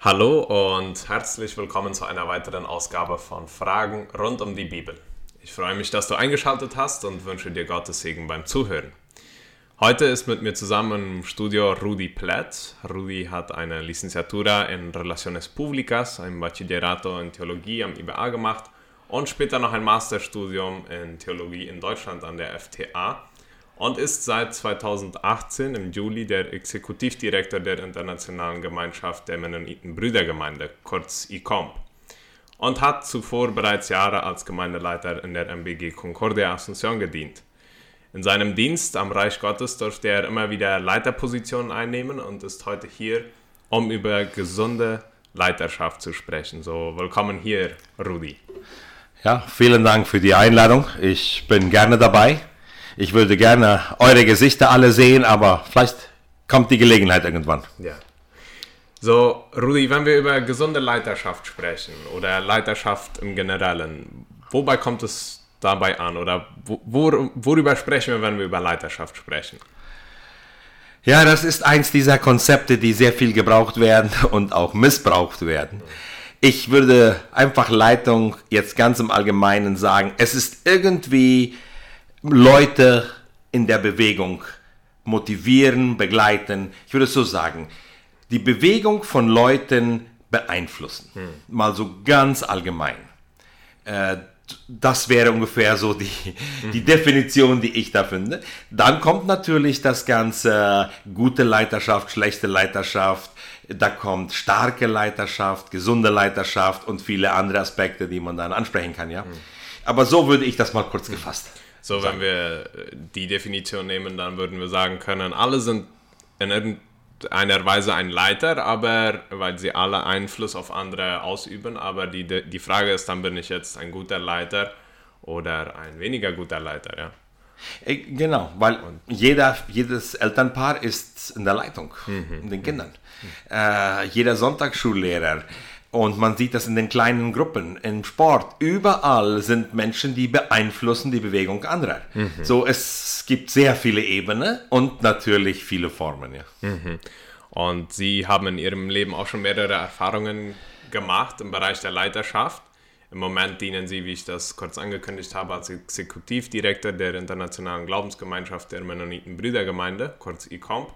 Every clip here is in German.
Hallo und herzlich willkommen zu einer weiteren Ausgabe von Fragen rund um die Bibel. Ich freue mich, dass du eingeschaltet hast und wünsche dir Gottes Segen beim Zuhören. Heute ist mit mir zusammen im Studio Rudi Platt. Rudi hat eine Licenciatura in Relaciones Públicas, ein Bachillerato in Theologie am IBA gemacht und später noch ein Masterstudium in Theologie in Deutschland an der FTA und ist seit 2018 im Juli der Exekutivdirektor der Internationalen Gemeinschaft der Mennoniten Brüdergemeinde, kurz ICOMP, und hat zuvor bereits Jahre als Gemeindeleiter in der MBG Concordia Asunción gedient. In seinem Dienst am Reich Gottes durfte er immer wieder Leiterpositionen einnehmen und ist heute hier, um über gesunde Leiterschaft zu sprechen. So, willkommen hier, Rudi. Ja, vielen Dank für die Einladung. Ich bin gerne dabei. Ich würde gerne eure Gesichter alle sehen, aber vielleicht kommt die Gelegenheit irgendwann. Ja. So, Rudi, wenn wir über gesunde Leiterschaft sprechen oder Leiterschaft im Generellen, wobei kommt es dabei an oder wor worüber sprechen wir, wenn wir über Leiterschaft sprechen? Ja, das ist eins dieser Konzepte, die sehr viel gebraucht werden und auch missbraucht werden. Ich würde einfach Leitung jetzt ganz im Allgemeinen sagen, es ist irgendwie Leute in der Bewegung motivieren, begleiten. Ich würde so sagen, die Bewegung von Leuten beeinflussen. Hm. Mal so ganz allgemein. Äh, das wäre ungefähr so die, die Definition, die ich da finde. Dann kommt natürlich das ganze gute Leiterschaft, schlechte Leiterschaft, da kommt starke Leiterschaft, gesunde Leiterschaft und viele andere Aspekte, die man dann ansprechen kann, ja. Aber so würde ich das mal kurz gefasst. So, wenn wir die Definition nehmen, dann würden wir sagen können, alle sind in irgendeiner Weise ein Leiter, aber weil sie alle Einfluss auf andere ausüben, aber die, die Frage ist dann, bin ich jetzt ein guter Leiter oder ein weniger guter Leiter, ja. Äh, genau, weil jeder, jedes Elternpaar ist in der Leitung, mhm. in den Kindern. Äh, jeder Sonntagsschullehrer. Und man sieht das in den kleinen Gruppen, im Sport. Überall sind Menschen, die beeinflussen die Bewegung anderer. Mhm. So, es gibt sehr viele Ebenen und natürlich viele Formen. Ja. Mhm. Und Sie haben in Ihrem Leben auch schon mehrere Erfahrungen gemacht im Bereich der Leiterschaft. Im Moment dienen Sie, wie ich das kurz angekündigt habe, als Exekutivdirektor der Internationalen Glaubensgemeinschaft der Mennoniten Brüdergemeinde, kurz ICOMP.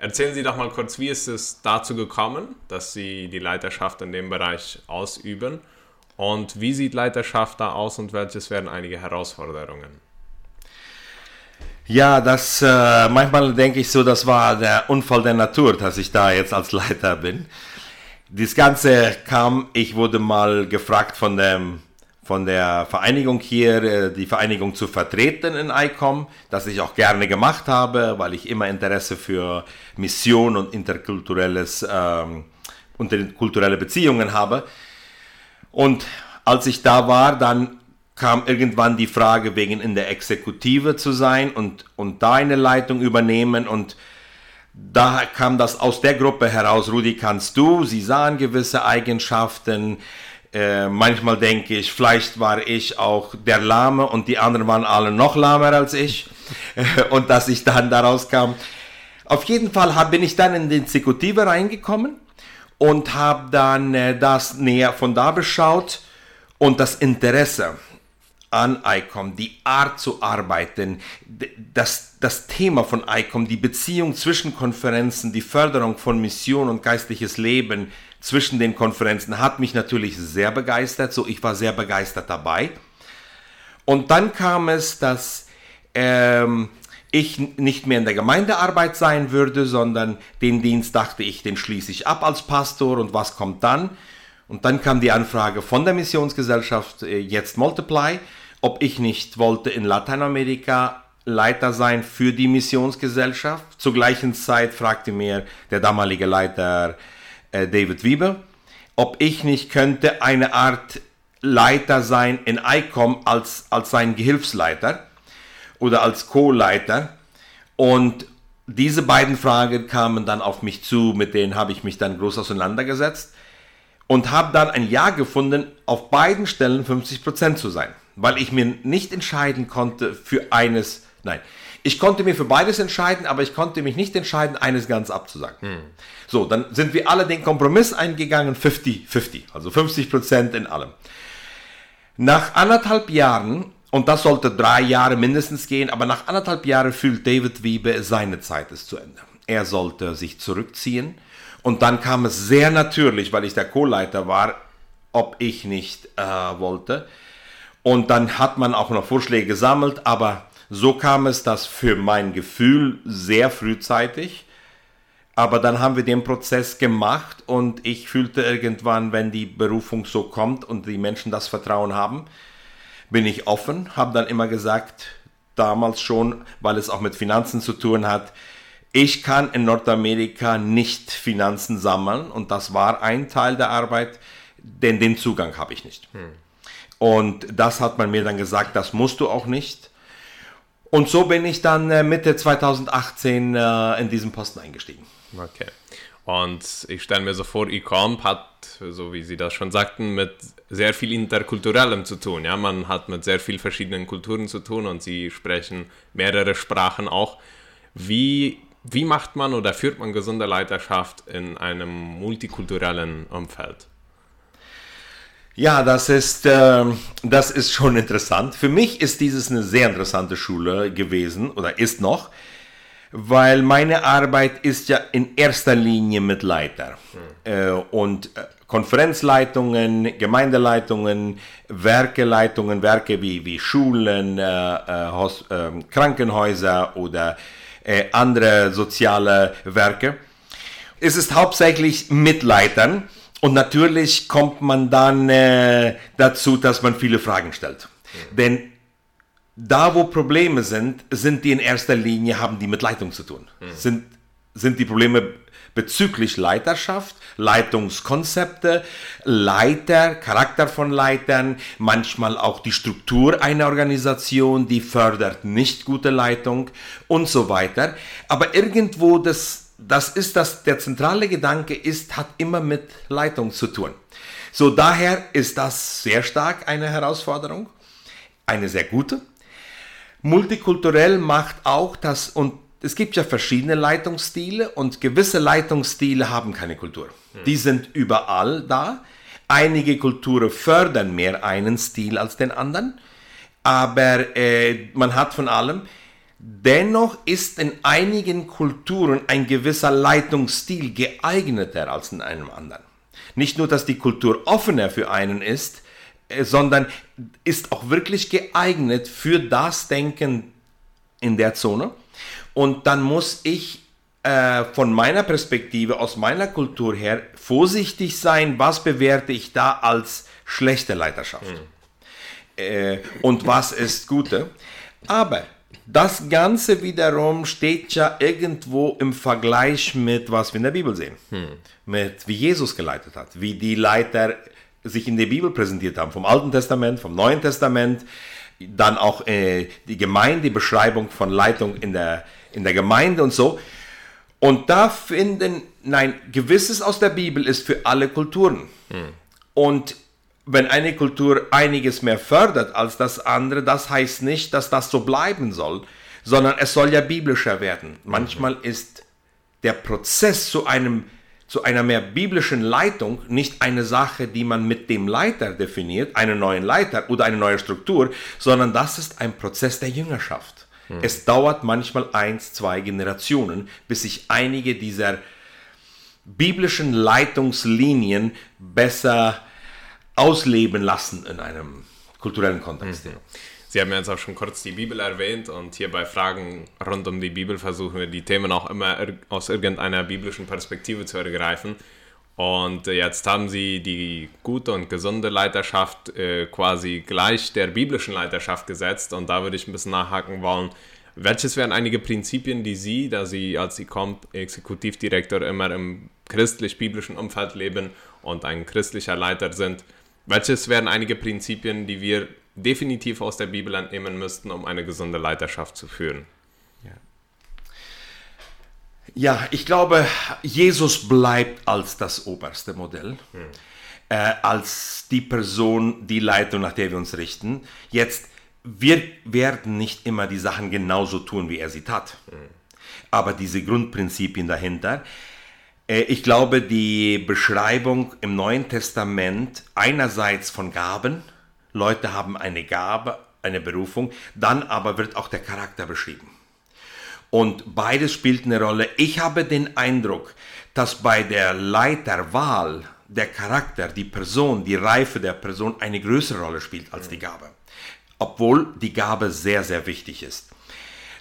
Erzählen Sie doch mal kurz, wie ist es dazu gekommen, dass Sie die Leiterschaft in dem Bereich ausüben? Und wie sieht Leiterschaft da aus und welches wären einige Herausforderungen? Ja, das äh, manchmal denke ich so, das war der Unfall der Natur, dass ich da jetzt als Leiter bin. Das Ganze kam, ich wurde mal gefragt von, dem, von der Vereinigung hier, äh, die Vereinigung zu vertreten in ICOM, das ich auch gerne gemacht habe, weil ich immer Interesse für Mission und interkulturelles, ähm, interkulturelle Beziehungen habe. Und als ich da war, dann kam irgendwann die Frage, wegen in der Exekutive zu sein und, und da eine Leitung übernehmen. Und da kam das aus der Gruppe heraus, Rudi, kannst du, sie sahen gewisse Eigenschaften, äh, manchmal denke ich, vielleicht war ich auch der Lahme und die anderen waren alle noch lahmer als ich und dass ich dann daraus kam. Auf jeden Fall hab, bin ich dann in die Exekutive reingekommen und habe dann äh, das näher von da beschaut und das Interesse an ICOM, die Art zu arbeiten, das, das Thema von ICOM, die Beziehung zwischen Konferenzen, die Förderung von Mission und geistliches Leben zwischen den Konferenzen hat mich natürlich sehr begeistert. So, ich war sehr begeistert dabei. Und dann kam es, dass ähm, ich nicht mehr in der Gemeindearbeit sein würde, sondern den Dienst dachte ich, den schließe ich ab als Pastor und was kommt dann? Und dann kam die Anfrage von der Missionsgesellschaft äh, jetzt Multiply ob ich nicht wollte in Lateinamerika Leiter sein für die Missionsgesellschaft. Zur gleichen Zeit fragte mir der damalige Leiter äh, David Wiebe, ob ich nicht könnte eine Art Leiter sein in ICOM als, als sein Gehilfsleiter oder als Co-Leiter. Und diese beiden Fragen kamen dann auf mich zu, mit denen habe ich mich dann groß auseinandergesetzt und habe dann ein Ja gefunden, auf beiden Stellen 50% zu sein weil ich mir nicht entscheiden konnte für eines. Nein, Ich konnte mir für beides entscheiden, aber ich konnte mich nicht entscheiden, eines ganz abzusagen. Hm. So, dann sind wir alle den Kompromiss eingegangen, 50-50, also 50 Prozent in allem. Nach anderthalb Jahren, und das sollte drei Jahre mindestens gehen, aber nach anderthalb Jahren fühlt David Wiebe, seine Zeit ist zu Ende. Er sollte sich zurückziehen. Und dann kam es sehr natürlich, weil ich der Co-Leiter war, ob ich nicht äh, wollte. Und dann hat man auch noch Vorschläge gesammelt, aber so kam es, dass für mein Gefühl sehr frühzeitig. Aber dann haben wir den Prozess gemacht und ich fühlte irgendwann, wenn die Berufung so kommt und die Menschen das Vertrauen haben, bin ich offen, habe dann immer gesagt, damals schon, weil es auch mit Finanzen zu tun hat, ich kann in Nordamerika nicht Finanzen sammeln und das war ein Teil der Arbeit, denn den Zugang habe ich nicht. Hm. Und das hat man mir dann gesagt, das musst du auch nicht. Und so bin ich dann äh, Mitte 2018 äh, in diesen Posten eingestiegen. Okay. Und ich stelle mir so vor, Ecomp hat, so wie Sie das schon sagten, mit sehr viel Interkulturellem zu tun. Ja, man hat mit sehr vielen verschiedenen Kulturen zu tun und Sie sprechen mehrere Sprachen auch. Wie, wie macht man oder führt man gesunde Leiterschaft in einem multikulturellen Umfeld? Ja, das ist, äh, das ist schon interessant. Für mich ist dieses eine sehr interessante Schule gewesen oder ist noch, weil meine Arbeit ist ja in erster Linie mit Leiter. Hm. Äh, und äh, Konferenzleitungen, Gemeindeleitungen, Werkeleitungen, Werke wie, wie Schulen, äh, äh, ähm, Krankenhäuser oder äh, andere soziale Werke. Es ist hauptsächlich mit Leitern und natürlich kommt man dann äh, dazu, dass man viele Fragen stellt. Mhm. Denn da, wo Probleme sind, sind die in erster Linie, haben die mit Leitung zu tun. Mhm. Sind, sind die Probleme bezüglich Leiterschaft, Leitungskonzepte, Leiter, Charakter von Leitern, manchmal auch die Struktur einer Organisation, die fördert nicht gute Leitung und so weiter. Aber irgendwo das das ist das, der zentrale Gedanke ist, hat immer mit Leitung zu tun. So daher ist das sehr stark eine Herausforderung, eine sehr gute. Multikulturell macht auch das, und es gibt ja verschiedene Leitungsstile und gewisse Leitungsstile haben keine Kultur. Hm. Die sind überall da. Einige Kulturen fördern mehr einen Stil als den anderen, aber äh, man hat von allem. Dennoch ist in einigen Kulturen ein gewisser Leitungsstil geeigneter als in einem anderen. Nicht nur, dass die Kultur offener für einen ist, äh, sondern ist auch wirklich geeignet für das Denken in der Zone. Und dann muss ich äh, von meiner Perspektive, aus meiner Kultur her, vorsichtig sein, was bewerte ich da als schlechte Leiterschaft mhm. äh, und was ist gute. Aber das Ganze wiederum steht ja irgendwo im Vergleich mit, was wir in der Bibel sehen. Hm. Mit wie Jesus geleitet hat, wie die Leiter sich in der Bibel präsentiert haben, vom Alten Testament, vom Neuen Testament, dann auch äh, die Gemeinde, die Beschreibung von Leitung in der, in der Gemeinde und so. Und da finden, nein, gewisses aus der Bibel ist für alle Kulturen. Hm. Und wenn eine Kultur einiges mehr fördert als das andere, das heißt nicht, dass das so bleiben soll, sondern es soll ja biblischer werden. Manchmal ist der Prozess zu einem zu einer mehr biblischen Leitung nicht eine Sache, die man mit dem Leiter definiert, einen neuen Leiter oder eine neue Struktur, sondern das ist ein Prozess der Jüngerschaft. Mhm. Es dauert manchmal eins, zwei Generationen, bis sich einige dieser biblischen Leitungslinien besser ausleben lassen in einem kulturellen Kontext. Mhm. Sie haben jetzt auch schon kurz die Bibel erwähnt und hier bei Fragen rund um die Bibel versuchen wir die Themen auch immer aus irgendeiner biblischen Perspektive zu ergreifen. Und jetzt haben Sie die gute und gesunde Leiterschaft äh, quasi gleich der biblischen Leiterschaft gesetzt. Und da würde ich ein bisschen nachhaken wollen. Welches wären einige Prinzipien, die Sie, da Sie als Exekutivdirektor immer im christlich-biblischen Umfeld leben und ein christlicher Leiter sind, welches wären einige Prinzipien, die wir definitiv aus der Bibel entnehmen müssten, um eine gesunde Leiterschaft zu führen? Ja. Ja, ich glaube, Jesus bleibt als das oberste Modell, hm. äh, als die Person, die Leitung, nach der wir uns richten. Jetzt, wir werden nicht immer die Sachen genauso tun, wie er sie tat. Aber diese Grundprinzipien dahinter, ich glaube, die Beschreibung im Neuen Testament einerseits von Gaben, Leute haben eine Gabe, eine Berufung, dann aber wird auch der Charakter beschrieben. Und beides spielt eine Rolle. Ich habe den Eindruck, dass bei der Leiterwahl der Charakter, die Person, die Reife der Person eine größere Rolle spielt als die Gabe. Obwohl die Gabe sehr, sehr wichtig ist.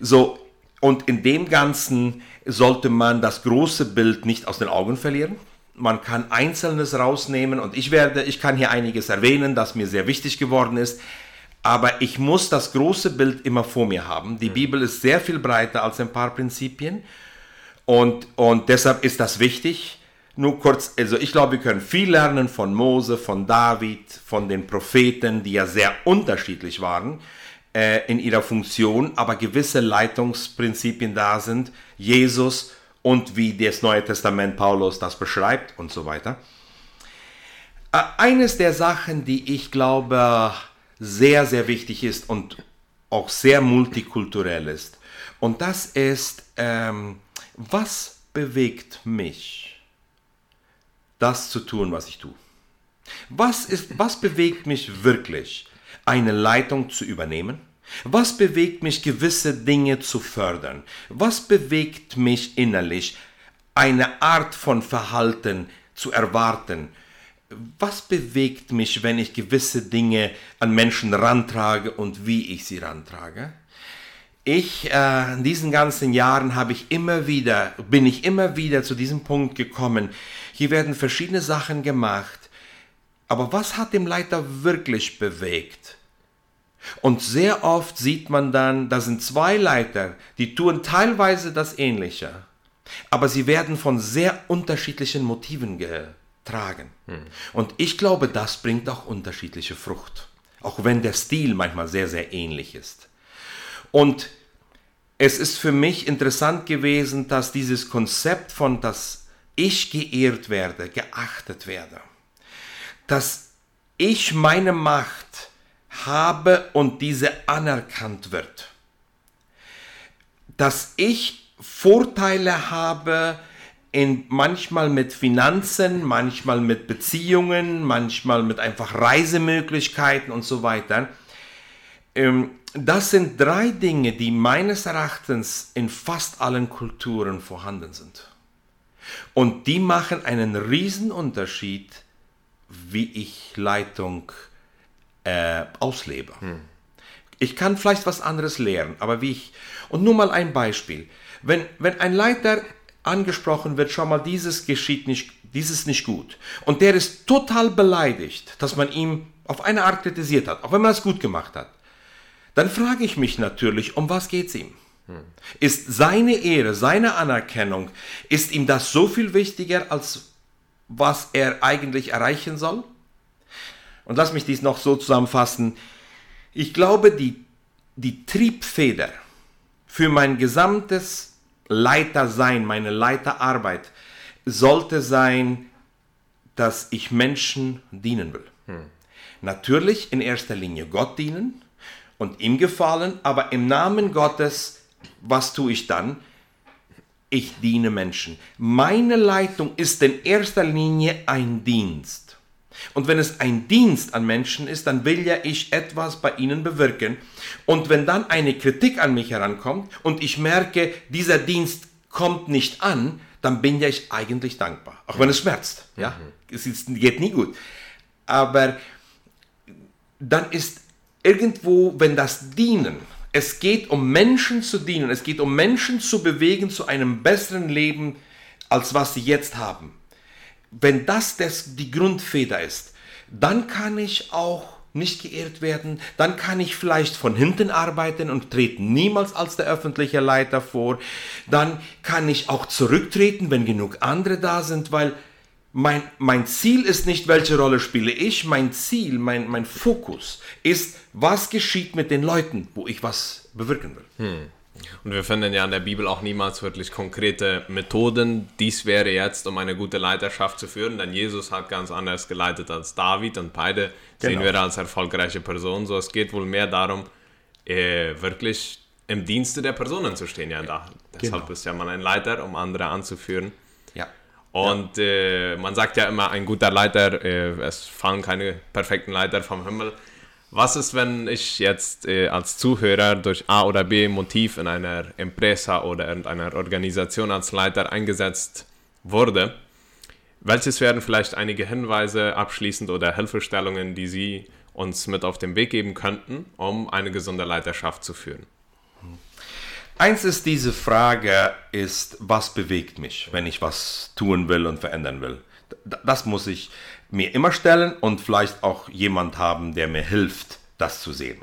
So, und in dem Ganzen sollte man das große Bild nicht aus den Augen verlieren. Man kann Einzelnes rausnehmen und ich werde, ich kann hier einiges erwähnen, das mir sehr wichtig geworden ist. Aber ich muss das große Bild immer vor mir haben. Die Bibel ist sehr viel breiter als ein paar Prinzipien. Und, und deshalb ist das wichtig. Nur kurz, also ich glaube, wir können viel lernen von Mose, von David, von den Propheten, die ja sehr unterschiedlich waren äh, in ihrer Funktion, aber gewisse Leitungsprinzipien da sind. Jesus und wie das Neue Testament Paulus das beschreibt und so weiter. Äh, eines der Sachen, die ich glaube sehr, sehr wichtig ist und auch sehr multikulturell ist, und das ist, ähm, was bewegt mich, das zu tun, was ich tue? Was, ist, was bewegt mich wirklich, eine Leitung zu übernehmen? Was bewegt mich, gewisse Dinge zu fördern? Was bewegt mich innerlich, eine Art von Verhalten zu erwarten? Was bewegt mich, wenn ich gewisse Dinge an Menschen rantrage und wie ich sie rantrage? ich äh, in diesen ganzen Jahren habe ich immer wieder, bin ich immer wieder zu diesem Punkt gekommen. Hier werden verschiedene Sachen gemacht. Aber was hat dem Leiter wirklich bewegt? Und sehr oft sieht man dann, da sind zwei Leiter, die tun teilweise das Ähnliche, aber sie werden von sehr unterschiedlichen Motiven getragen. Hm. Und ich glaube, das bringt auch unterschiedliche Frucht, auch wenn der Stil manchmal sehr, sehr ähnlich ist. Und es ist für mich interessant gewesen, dass dieses Konzept von, dass ich geehrt werde, geachtet werde, dass ich meine Macht habe und diese anerkannt wird, dass ich Vorteile habe, in, manchmal mit Finanzen, manchmal mit Beziehungen, manchmal mit einfach Reisemöglichkeiten und so weiter. Ähm, das sind drei Dinge, die meines Erachtens in fast allen Kulturen vorhanden sind. Und die machen einen riesen Unterschied, wie ich Leitung äh, auslebe. Hm. Ich kann vielleicht was anderes lernen, aber wie ich... Und nur mal ein Beispiel. Wenn, wenn ein Leiter angesprochen wird, schau mal, dieses geschieht nicht, dieses nicht gut. Und der ist total beleidigt, dass man ihm auf eine Art kritisiert hat, auch wenn man es gut gemacht hat dann frage ich mich natürlich, um was geht es ihm? Ist seine Ehre, seine Anerkennung, ist ihm das so viel wichtiger, als was er eigentlich erreichen soll? Und lass mich dies noch so zusammenfassen. Ich glaube, die, die Triebfeder für mein gesamtes Leitersein, meine Leiterarbeit, sollte sein, dass ich Menschen dienen will. Hm. Natürlich in erster Linie Gott dienen, und ihm gefallen, aber im Namen Gottes, was tue ich dann? Ich diene Menschen. Meine Leitung ist in erster Linie ein Dienst. Und wenn es ein Dienst an Menschen ist, dann will ja ich etwas bei ihnen bewirken. Und wenn dann eine Kritik an mich herankommt und ich merke, dieser Dienst kommt nicht an, dann bin ja ich eigentlich dankbar. Auch wenn es schmerzt. Ja? Mhm. Es geht nie gut. Aber dann ist irgendwo, wenn das Dienen, es geht um Menschen zu dienen, es geht um Menschen zu bewegen zu einem besseren Leben, als was sie jetzt haben. Wenn das, das die Grundfeder ist, dann kann ich auch nicht geehrt werden, dann kann ich vielleicht von hinten arbeiten und trete niemals als der öffentliche Leiter vor, dann kann ich auch zurücktreten, wenn genug andere da sind, weil mein, mein Ziel ist nicht, welche Rolle spiele ich, mein Ziel, mein, mein Fokus ist, was geschieht mit den Leuten, wo ich was bewirken will. Hm. Und wir finden ja in der Bibel auch niemals wirklich konkrete Methoden. Dies wäre jetzt, um eine gute Leiterschaft zu führen, denn Jesus hat ganz anders geleitet als David und beide genau. sehen wir als erfolgreiche Personen. So, es geht wohl mehr darum, äh, wirklich im Dienste der Personen zu stehen. Ja, da, deshalb Genau. ist ja man ein Leiter, um andere anzuführen. Ja. Und äh, man sagt ja immer, ein guter Leiter, äh, es fallen keine perfekten Leiter vom Himmel. Was ist, wenn ich jetzt äh, als Zuhörer durch A oder B Motiv in einer Empresa oder in einer Organisation als Leiter eingesetzt wurde? Welches wären vielleicht einige Hinweise abschließend oder Hilfestellungen, die Sie uns mit auf den Weg geben könnten, um eine gesunde Leiterschaft zu führen? Eins ist diese Frage, ist, was bewegt mich, wenn ich was tun will und verändern will? Das muss ich mir immer stellen und vielleicht auch jemand haben, der mir hilft, das zu sehen.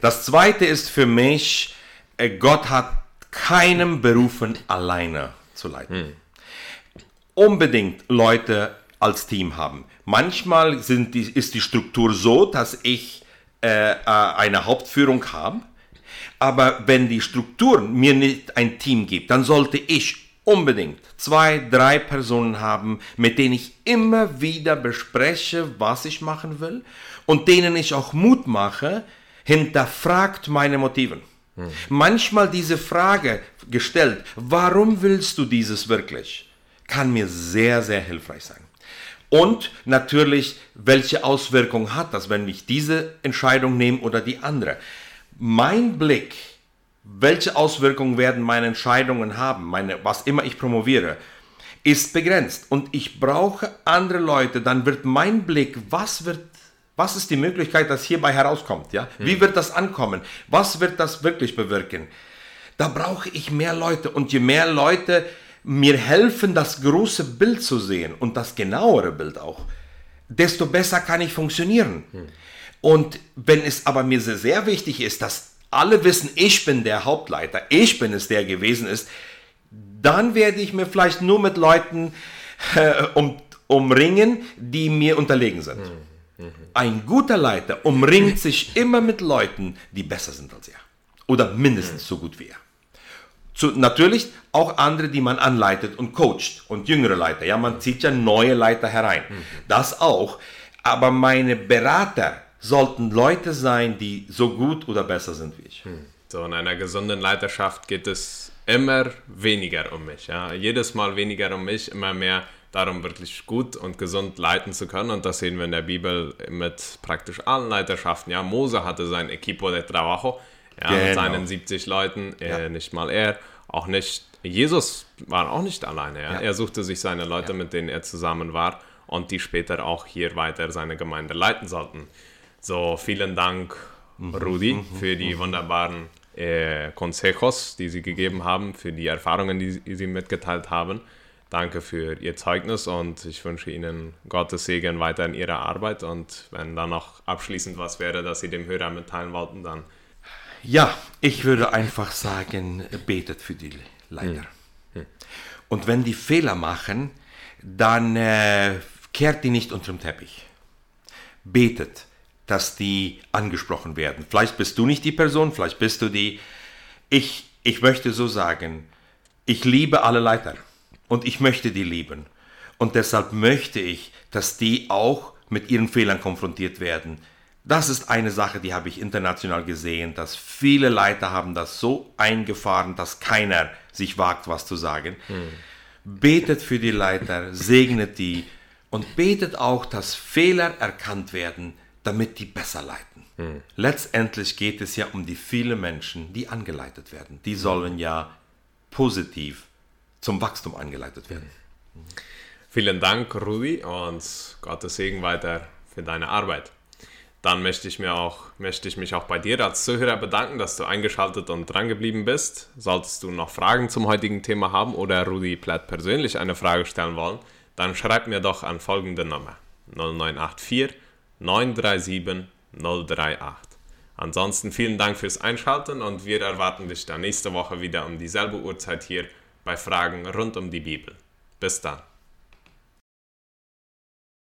Das zweite ist für mich, äh, Gott hat keinem berufen, alleine zu leiten. Unbedingt Leute als Team haben. Manchmal sind die, ist die Struktur so, dass ich äh, äh, eine Hauptführung habe, aber wenn die Struktur mir nicht ein Team gibt, dann sollte ich unbedingt zwei, drei Personen haben, mit denen ich immer wieder bespreche, was ich machen will und denen ich auch Mut mache, hinterfragt meine Motiven. Manchmal diese Frage gestellt, warum willst du dieses wirklich, kann mir sehr, sehr hilfreich sein. Und natürlich, welche Auswirkungen hat das, wenn ich diese Entscheidung nehme oder die andere? Mein Blick, welche Auswirkungen werden meine Entscheidungen haben, meine, was immer ich promoviere, ist begrenzt. Und ich brauche andere Leute, dann wird mein Blick, was wird, was ist die Möglichkeit, dass hierbei herauskommt, ja? Wie wird das ankommen? Was wird das wirklich bewirken? Da brauche ich mehr Leute und je mehr Leute mir helfen, das große Bild zu sehen und das genauere Bild auch, desto besser kann ich funktionieren. Und wenn es aber mir sehr, sehr wichtig ist, dass alle wissen, ich bin der Hauptleiter, ich bin es, der gewesen ist, dann werde ich mir vielleicht nur mit Leuten äh, um, umringen, die mir unterlegen sind. Ein guter Leiter umringt sich immer mit Leuten, die besser sind als er. Oder mindestens so gut wie er. Zu, natürlich auch andere, die man anleitet und coacht und jüngere Leiter. Ja, man zieht ja neue Leiter herein. Das auch. Aber meine Berater sollten Leute sein, die so gut oder besser sind wie ich. So, in einer gesunden Leiterschaft geht es immer weniger um mich. Ja? Jedes Mal weniger um mich, immer mehr darum, wirklich gut und gesund leiten zu können. Und das sehen wir in der Bibel mit praktisch allen Leiterschaften. Ja? Mose hatte sein Equipo de Trabajo ja, mit Genau. seinen 70 Leuten, äh, Ja. nicht mal er, auch nicht. Jesus war auch nicht alleine. Ja. Er suchte sich seine Leute, mit denen er zusammen war und die später auch hier weiter seine Gemeinde leiten sollten. So, vielen Dank, Rudi, für die wunderbaren äh, Consejos, die Sie gegeben haben, für die Erfahrungen, die Sie mitgeteilt haben. Danke für Ihr Zeugnis und ich wünsche Ihnen Gottes Segen weiter in Ihrer Arbeit. Und wenn da noch abschließend was wäre, das Sie dem Hörer mitteilen wollten, dann Ja, ich würde einfach sagen, betet für die Leiter. Und wenn die Fehler machen, dann äh, kehrt die nicht unterm Teppich. Betet, dass die angesprochen werden. Vielleicht bist du nicht die Person, vielleicht bist du die. Ich, ich möchte so sagen, ich liebe alle Leiter und ich möchte die lieben. Und deshalb möchte ich, dass die auch mit ihren Fehlern konfrontiert werden. Das ist eine Sache, die habe ich international gesehen, dass viele Leiter haben das so eingefahren, dass keiner sich wagt, was zu sagen. Betet für die Leiter, segnet die und betet auch, dass Fehler erkannt werden, damit die besser leiten. Letztendlich geht es ja um die vielen Menschen, die angeleitet werden. Die sollen ja positiv zum Wachstum angeleitet werden. Vielen Dank, Rudi, und Gottes Segen weiter für deine Arbeit. Dann möchte ich, mir auch, möchte ich mich auch bei dir als Zuhörer bedanken, dass du eingeschaltet und dran geblieben bist. Solltest du noch Fragen zum heutigen Thema haben oder Rudi Platt persönlich eine Frage stellen wollen, dann schreib mir doch an folgende Nummer 0984 937 038. Ansonsten vielen Dank fürs Einschalten und wir erwarten dich dann nächste Woche wieder um dieselbe Uhrzeit hier bei Fragen rund um die Bibel. Bis dann.